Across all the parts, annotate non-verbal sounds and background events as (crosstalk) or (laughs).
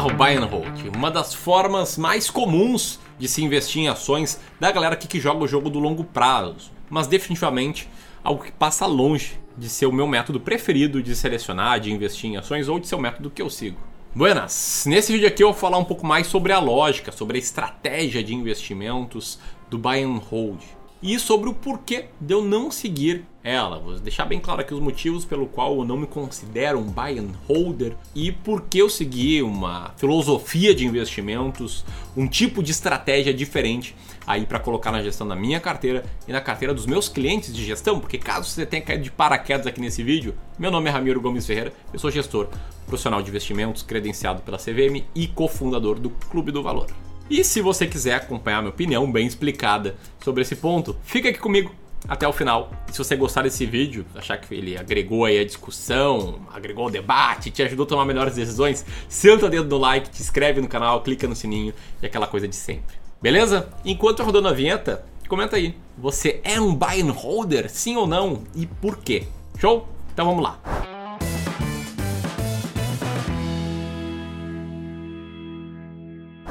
bizarro buy and hold, uma das formas mais comuns de se investir em ações da galera aqui que joga o jogo do longo prazo, mas definitivamente algo que passa longe de ser o meu método preferido de selecionar, de investir em ações ou de ser o método que eu sigo. Buenas! Nesse vídeo aqui eu vou falar um pouco mais sobre a lógica, sobre a estratégia de investimentos do buy and hold e sobre o porquê de eu não seguir ela. Vou deixar bem claro aqui os motivos pelo qual eu não me considero um buy and holder e por que eu segui uma filosofia de investimentos, um tipo de estratégia diferente aí para colocar na gestão da minha carteira e na carteira dos meus clientes de gestão, porque caso você tenha caído de paraquedas aqui nesse vídeo, meu nome é Ramiro Gomes Ferreira, eu sou gestor profissional de investimentos credenciado pela CVM e cofundador do Clube do Valor. E se você quiser acompanhar minha opinião bem explicada sobre esse ponto, fica aqui comigo até o final. Se você gostar desse vídeo, achar que ele agregou aí a discussão, agregou o debate, te ajudou a tomar melhores decisões, senta o dedo no like, te inscreve no canal, clica no sininho e aquela coisa de sempre. Beleza? Enquanto eu rodando a vinheta, comenta aí. Você é um buy and holder, sim ou não? E por quê? Show? Então vamos lá.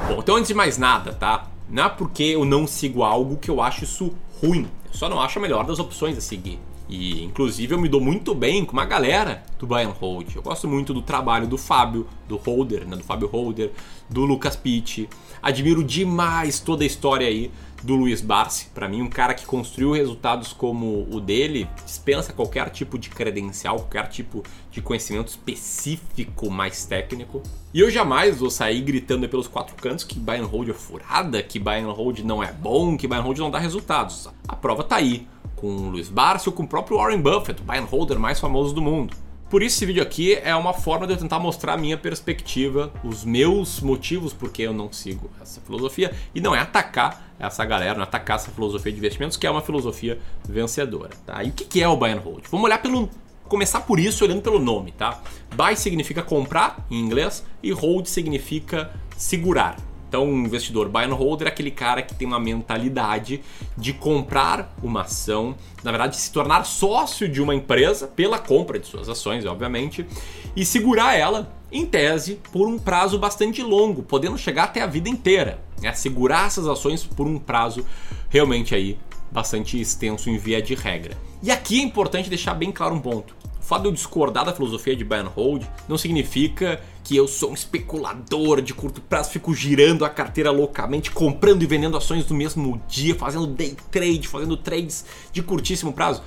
Bom, então antes de mais nada, tá? Não é porque eu não sigo algo que eu acho isso ruim. Só não acho a melhor das opções a seguir. E inclusive eu me dou muito bem com uma galera do buy and hold. Eu gosto muito do trabalho do Fábio, do Holder, né, do Fábio Holder, do Lucas Pitt. Admiro demais toda a história aí do Luiz Barsi. Para mim, um cara que construiu resultados como o dele dispensa qualquer tipo de credencial, qualquer tipo de conhecimento específico mais técnico. E eu jamais vou sair gritando pelos quatro cantos que buy and hold é furada, que buy and hold não é bom, que buy and hold não dá resultados. A prova tá aí, com o Luiz Barsi ou com o próprio Warren Buffett, o buy and holder mais famoso do mundo. Por isso esse vídeo aqui é uma forma de eu tentar mostrar a minha perspectiva, os meus motivos porque eu não sigo essa filosofia e não é atacar essa galera, não é atacar essa filosofia de investimentos que é uma filosofia vencedora, tá? E o que é o buy and hold? Vamos olhar pelo começar por isso olhando pelo nome, tá? Buy significa comprar em inglês e hold significa segurar. Então, um investidor buy and holder é aquele cara que tem uma mentalidade de comprar uma ação, na verdade, se tornar sócio de uma empresa pela compra de suas ações, obviamente, e segurar ela, em tese, por um prazo bastante longo, podendo chegar até a vida inteira. Né? Segurar essas ações por um prazo realmente aí bastante extenso em via de regra. E aqui é importante deixar bem claro um ponto fato de eu discordar da filosofia de buy and hold não significa que eu sou um especulador de curto prazo, fico girando a carteira loucamente, comprando e vendendo ações no mesmo dia, fazendo day trade, fazendo trades de curtíssimo prazo.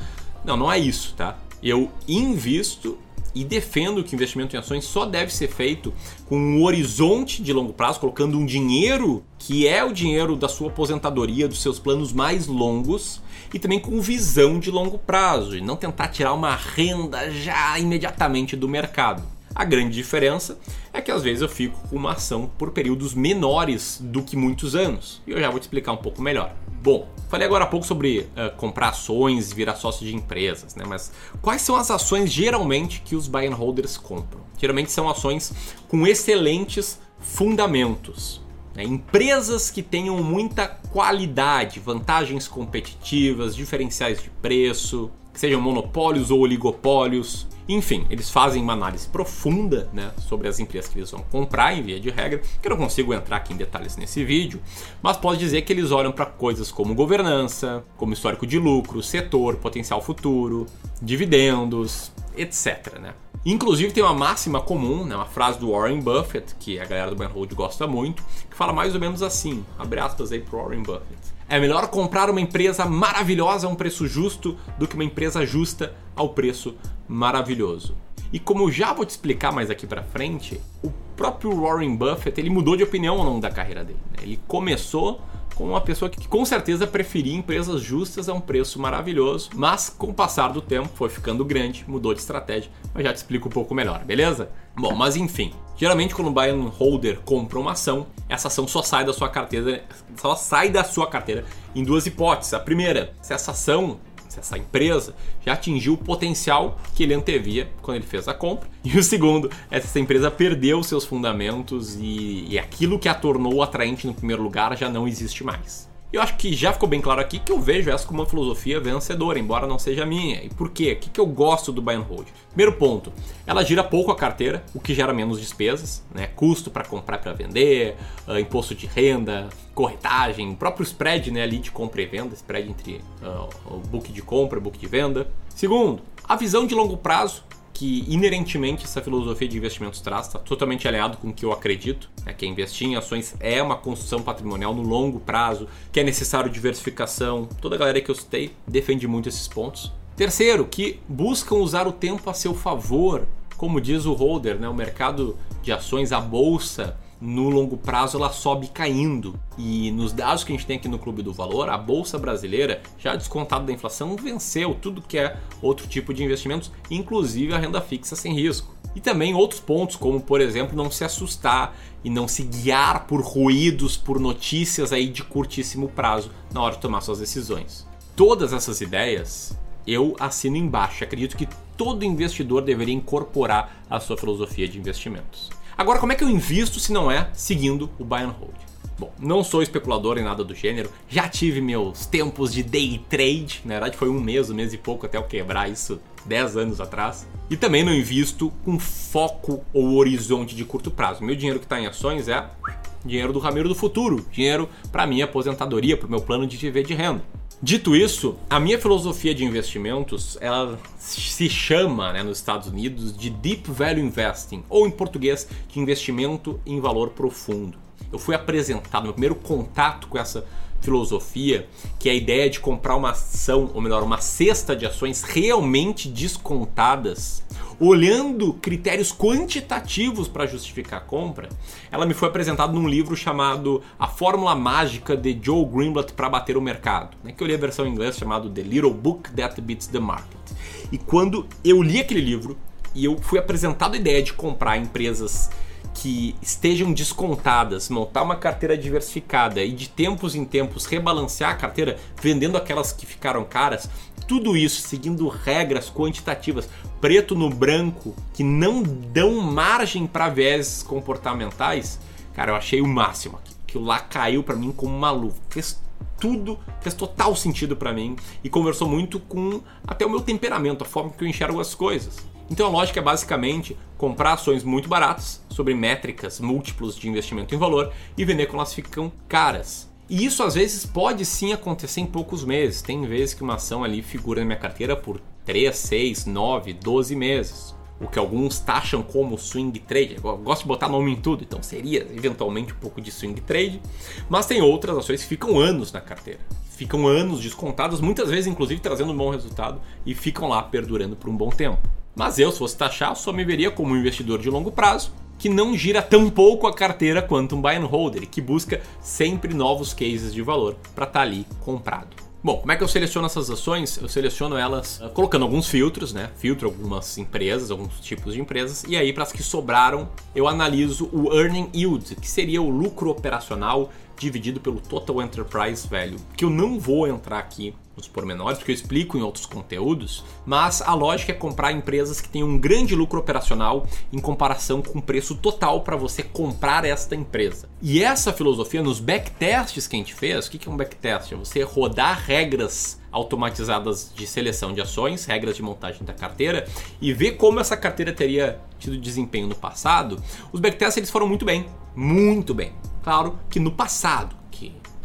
Não, não é isso, tá? Eu invisto e defendo que investimento em ações só deve ser feito com um horizonte de longo prazo, colocando um dinheiro que é o dinheiro da sua aposentadoria, dos seus planos mais longos, e também com visão de longo prazo, e não tentar tirar uma renda já imediatamente do mercado. A grande diferença é que às vezes eu fico com uma ação por períodos menores do que muitos anos, e eu já vou te explicar um pouco melhor. Bom, falei agora há pouco sobre uh, comprar ações e virar sócio de empresas, né? Mas quais são as ações geralmente que os buy and holders compram? Geralmente são ações com excelentes fundamentos. Né? Empresas que tenham muita qualidade, vantagens competitivas, diferenciais de preço, que sejam monopólios ou oligopólios, enfim, eles fazem uma análise profunda né, sobre as empresas que eles vão comprar, em via de regra, que eu não consigo entrar aqui em detalhes nesse vídeo, mas pode dizer que eles olham para coisas como governança, como histórico de lucro, setor, potencial futuro, dividendos, etc. Né? Inclusive tem uma máxima comum, né, uma frase do Warren Buffett, que a galera do buy hold gosta muito, que fala mais ou menos assim, abre aspas aí pro Warren Buffett. É melhor comprar uma empresa maravilhosa a um preço justo do que uma empresa justa ao preço maravilhoso. E como eu já vou te explicar mais aqui para frente, o próprio Warren Buffett ele mudou de opinião ao longo da carreira dele. Né? Ele começou como uma pessoa que com certeza preferia empresas justas a um preço maravilhoso, mas com o passar do tempo foi ficando grande, mudou de estratégia, mas já te explico um pouco melhor, beleza? Bom, mas enfim, geralmente quando o buy and holder compra uma ação, essa ação só sai da sua carteira, só sai da sua carteira em duas hipóteses. A primeira, se essa ação essa empresa já atingiu o potencial que ele antevia quando ele fez a compra. (laughs) E o segundo se essa empresa perdeu seus fundamentos e, e aquilo que a tornou atraente no primeiro lugar já não existe mais. Eu acho que já ficou bem claro aqui que eu vejo essa como uma filosofia vencedora, embora não seja minha. E por quê? O que, que eu gosto do buy and hold? Primeiro ponto, ela gira pouco a carteira, o que gera menos despesas, né? Custo para comprar para vender, uh, imposto de renda, corretagem, o próprio spread né, ali de compra e venda, spread entre uh, o book de compra e book de venda. Segundo, a visão de longo prazo que inerentemente essa filosofia de investimentos traz, está totalmente alinhado com o que eu acredito, é que investir em ações é uma construção patrimonial no longo prazo, que é necessário diversificação. Toda a galera que eu citei defende muito esses pontos. Terceiro, que buscam usar o tempo a seu favor. Como diz o holder, né, o mercado de ações, a bolsa, no longo prazo ela sobe caindo. E nos dados que a gente tem aqui no Clube do Valor, a bolsa brasileira, já descontado da inflação, venceu tudo que é outro tipo de investimentos, inclusive a renda fixa sem risco. E também outros pontos, como por exemplo, não se assustar e não se guiar por ruídos, por notícias aí de curtíssimo prazo na hora de tomar suas decisões. Todas essas ideias eu assino embaixo. Acredito que todo investidor deveria incorporar a sua filosofia de investimentos. Agora, como é que eu invisto se não é seguindo o buy and hold? Bom, não sou especulador em nada do gênero, já tive meus tempos de day trade, na verdade foi um mês, um mês e pouco até eu quebrar isso 10 anos atrás. E também não invisto com foco ou horizonte de curto prazo. Meu dinheiro que está em ações é dinheiro do Ramiro do futuro, dinheiro para minha aposentadoria, para o meu plano de viver de renda. Dito isso, a minha filosofia de investimentos ela se chama né, nos Estados Unidos de Deep Value Investing, ou em português, de investimento em valor profundo. Eu fui apresentado, meu primeiro contato com essa filosofia, que é a ideia de comprar uma ação, ou melhor, uma cesta de ações realmente descontadas, olhando critérios quantitativos para justificar a compra, ela me foi apresentada num livro chamado A Fórmula Mágica de Joe Greenblatt para bater o mercado, né, que eu li a versão em inglês chamado The Little Book That Beats the Market. E quando eu li aquele livro e eu fui apresentado a ideia de comprar empresas que estejam descontadas, montar uma carteira diversificada e de tempos em tempos rebalancear a carteira, vendendo aquelas que ficaram caras, tudo isso seguindo regras quantitativas, preto no branco, que não dão margem para viés comportamentais, cara, eu achei o máximo aqui. Aquilo lá caiu para mim como uma luva. Fez tudo, fez total sentido para mim e conversou muito com até o meu temperamento, a forma que eu enxergo as coisas. Então a lógica é basicamente comprar ações muito baratas, sobre métricas múltiplos de investimento em valor, e vender quando elas ficam caras. E isso às vezes pode sim acontecer em poucos meses. Tem vezes que uma ação ali figura na minha carteira por 3, 6, 9, 12 meses. O que alguns taxam como swing trade. Eu gosto de botar nome em tudo, então seria eventualmente um pouco de swing trade. Mas tem outras ações que ficam anos na carteira. Ficam anos descontadas, muitas vezes inclusive trazendo um bom resultado e ficam lá perdurando por um bom tempo. Mas eu, se fosse taxar, só me veria como um investidor de longo prazo que não gira tão pouco a carteira quanto um buy and holder, que busca sempre novos cases de valor para estar tá ali comprado. Bom, como é que eu seleciono essas ações? Eu seleciono elas uh, colocando alguns filtros, né? Filtro algumas empresas, alguns tipos de empresas, e aí para as que sobraram, eu analiso o earning yield, que seria o lucro operacional dividido pelo total enterprise value, que eu não vou entrar aqui nos pormenores, porque eu explico em outros conteúdos, mas a lógica é comprar empresas que tenham um grande lucro operacional em comparação com o preço total para você comprar esta empresa. E essa filosofia, nos backtests que a gente fez, o que é um backtest? É você rodar regras automatizadas de seleção de ações, regras de montagem da carteira e ver como essa carteira teria tido desempenho no passado. Os backtests eles foram muito bem, muito bem. Claro que no passado,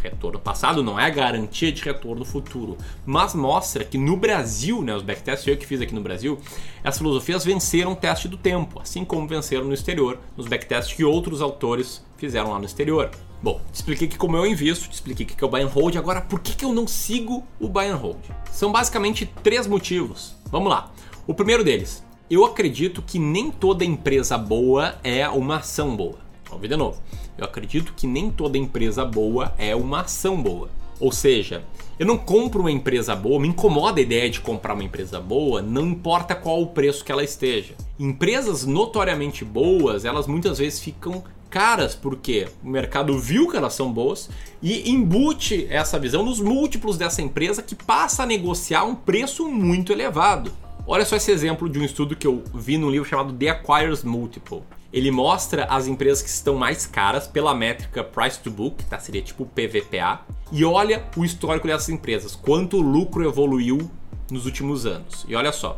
retorno passado não é garantia de retorno futuro, mas mostra que no Brasil, né, os backtests eu que fiz aqui no Brasil, as filosofias venceram o teste do tempo, assim como venceram no exterior, nos backtests que outros autores fizeram lá no exterior. Bom, te expliquei que como eu invisto, te expliquei que é o buy and hold, agora por que, que eu não sigo o buy and hold? São basicamente três motivos. Vamos lá. O primeiro deles, eu acredito que nem toda empresa boa é uma ação boa. Vamos ver de novo. Eu acredito que nem toda empresa boa é uma ação boa. Ou seja, eu não compro uma empresa boa, me incomoda a ideia de comprar uma empresa boa, não importa qual o preço que ela esteja. Empresas notoriamente boas, elas muitas vezes ficam caras porque o mercado viu que elas são boas e embute essa visão nos múltiplos dessa empresa que passa a negociar um preço muito elevado. Olha só esse exemplo de um estudo que eu vi no livro chamado The Acquires Multiple. Ele mostra as empresas que estão mais caras pela métrica price to book, tá? Seria tipo PVPA, e olha o histórico dessas empresas, quanto o lucro evoluiu nos últimos anos. E olha só,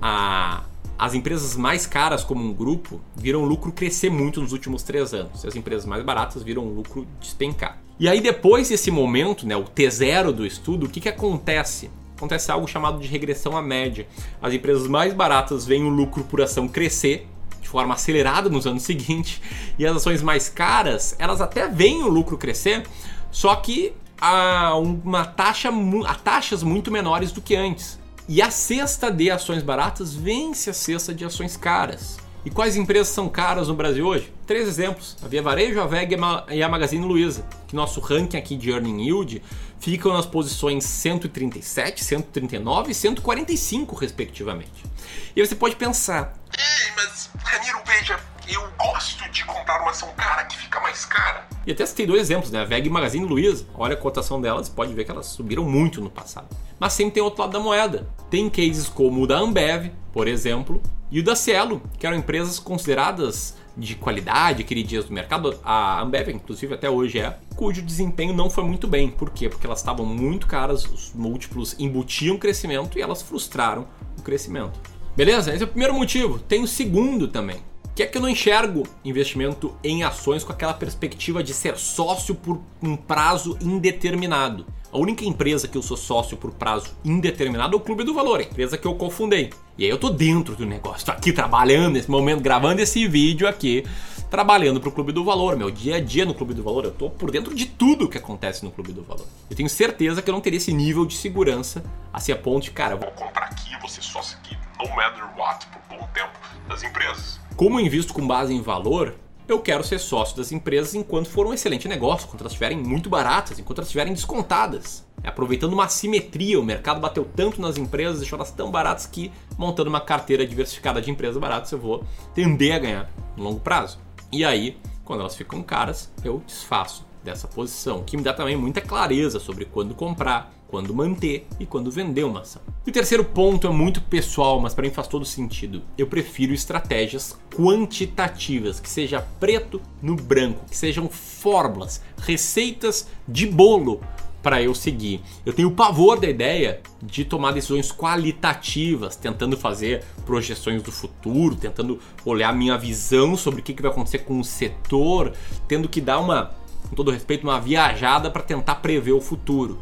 a, as empresas mais caras como um grupo viram o lucro crescer muito nos últimos três anos. E as empresas mais baratas viram o lucro despencar. E aí depois desse momento, né, o T0 do estudo, o que, que acontece? Acontece algo chamado de regressão à média. As empresas mais baratas veem o lucro por ação crescer forma acelerada nos anos seguintes e as ações mais caras, elas até veem o lucro crescer, só que a uma taxa a taxas muito menores do que antes. E a cesta de ações baratas vence a cesta de ações caras. E quais empresas são caras no Brasil hoje? Três exemplos: a Via Varejo, a VEG e a Magazine Luiza. Que nosso ranking aqui de earning yield ficam nas posições 137, 139 e 145, respectivamente. E você pode pensar: Ei, mas Ramiro, veja, eu gosto de comprar uma ação cara que fica mais cara. E até citei dois exemplos, né? A VEG e Magazine Luiza. Olha a cotação delas, pode ver que elas subiram muito no passado. Mas sempre tem outro lado da moeda. Tem cases como o da Ambev, por exemplo, e o da Cielo, que eram empresas consideradas de qualidade, queridinhas do mercado. A Ambev, inclusive, até hoje é, cujo desempenho não foi muito bem. Por quê? Porque elas estavam muito caras, os múltiplos embutiam crescimento e elas frustraram o crescimento. Beleza? Esse é o primeiro motivo. Tem o segundo também que é que eu não enxergo investimento em ações com aquela perspectiva de ser sócio por um prazo indeterminado. A única empresa que eu sou sócio por prazo indeterminado é o Clube do Valor, a empresa que eu cofundei. E aí eu tô dentro do negócio, tô aqui trabalhando nesse momento, gravando esse vídeo aqui, trabalhando pro Clube do Valor, meu dia a dia no Clube do Valor, eu tô por dentro de tudo que acontece no Clube do Valor. Eu tenho certeza que eu não teria esse nível de segurança assim a ponto de, cara, vou comprar aqui, vou ser sócio aqui, no matter what, por bom tempo das empresas. Como eu invisto com base em valor, eu quero ser sócio das empresas enquanto for um excelente negócio, enquanto elas estiverem muito baratas, enquanto elas estiverem descontadas. É, aproveitando uma assimetria, o mercado bateu tanto nas empresas, deixou elas tão baratas que, montando uma carteira diversificada de empresas baratas, eu vou tender a ganhar no longo prazo. E aí, quando elas ficam caras, eu desfaço dessa posição, que me dá também muita clareza sobre quando comprar, quando manter e quando vender uma ação. E o terceiro ponto é muito pessoal, mas para mim faz todo sentido. Eu prefiro estratégias quantitativas, que seja preto no branco, que sejam fórmulas, receitas de bolo para eu seguir. Eu tenho pavor da ideia de tomar decisões qualitativas, tentando fazer projeções do futuro, tentando olhar minha visão sobre o que vai acontecer com o setor, tendo que dar uma, com todo respeito, uma viajada para tentar prever o futuro.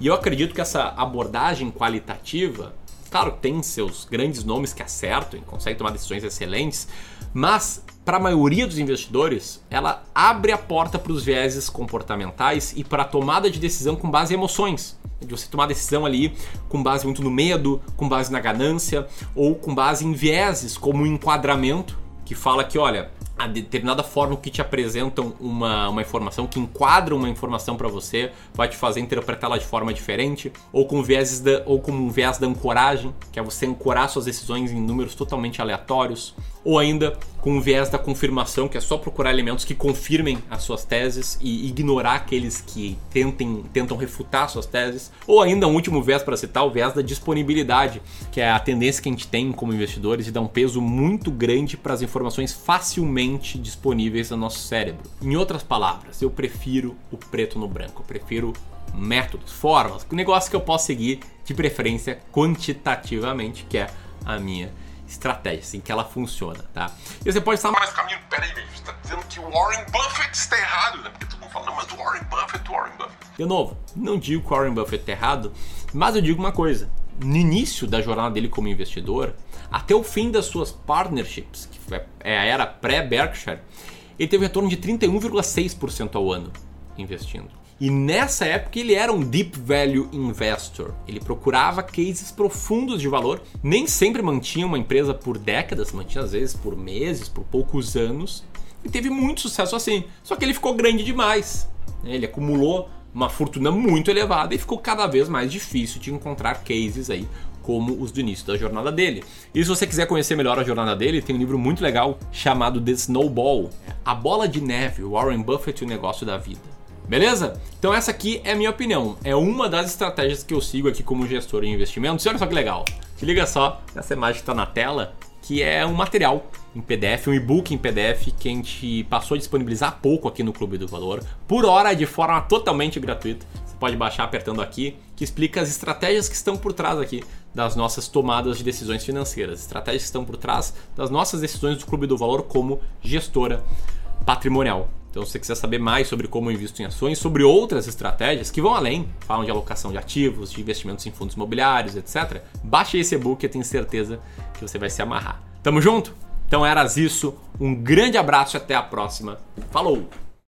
E eu acredito que essa abordagem qualitativa, claro, tem seus grandes nomes que acertam e conseguem tomar decisões excelentes, mas para a maioria dos investidores, ela abre a porta para os vieses comportamentais e para a tomada de decisão com base em emoções. De você tomar decisão ali com base muito no medo, com base na ganância ou com base em vieses como o enquadramento, que fala que, olha, a determinada forma que te apresentam uma, uma informação, que enquadram uma informação para você, vai te fazer interpretá-la de forma diferente, ou com viés da, ou com um viés da ancoragem, que é você ancorar suas decisões em números totalmente aleatórios, ou ainda com o viés da confirmação, que é só procurar elementos que confirmem as suas teses e ignorar aqueles que tentem, tentam refutar suas teses, ou ainda um último viés para citar, o viés da disponibilidade, que é a tendência que a gente tem como investidores de dar um peso muito grande para as informações facilmente disponíveis no nosso cérebro. Em outras palavras, eu prefiro o preto no branco, eu prefiro métodos, formas, negócio que eu posso seguir de preferência quantitativamente, que é a minha estratégia, assim que ela funciona, tá? E você pode estar. Mas Camilo, peraí, você está dizendo que o Warren Buffett está errado, né? Porque todo mundo fala, não, mas o Warren Buffett, o Warren Buffett. De novo, não digo que o Warren Buffett está errado, mas eu digo uma coisa. No início da jornada dele como investidor, até o fim das suas partnerships, que é a era pré-Berkshire, ele teve um retorno de 31,6% ao ano investindo. E nessa época ele era um deep value investor. Ele procurava cases profundos de valor, nem sempre mantinha uma empresa por décadas, mantinha às vezes por meses, por poucos anos, e teve muito sucesso assim. Só que ele ficou grande demais. Né? Ele acumulou uma fortuna muito elevada e ficou cada vez mais difícil de encontrar cases aí como os do início da jornada dele. E se você quiser conhecer melhor a jornada dele, tem um livro muito legal chamado The Snowball, A Bola de Neve, Warren Buffett e o Negócio da Vida. Beleza? Então essa aqui é a minha opinião. É uma das estratégias que eu sigo aqui como gestor em investimentos. E olha só que legal. Se liga só essa imagem está na tela, que é um material em PDF, um e-book em PDF que a gente passou a disponibilizar há pouco aqui no Clube do Valor, por hora de forma totalmente gratuita. Você pode baixar apertando aqui, que explica as estratégias que estão por trás aqui das nossas tomadas de decisões financeiras, estratégias que estão por trás das nossas decisões do Clube do Valor como gestora patrimonial. Então, se você quiser saber mais sobre como eu invisto em ações, sobre outras estratégias que vão além, falam de alocação de ativos, de investimentos em fundos imobiliários, etc., baixe esse e-book, eu tenho certeza que você vai se amarrar. Tamo junto? Então eras isso, um grande abraço e até a próxima. Falou!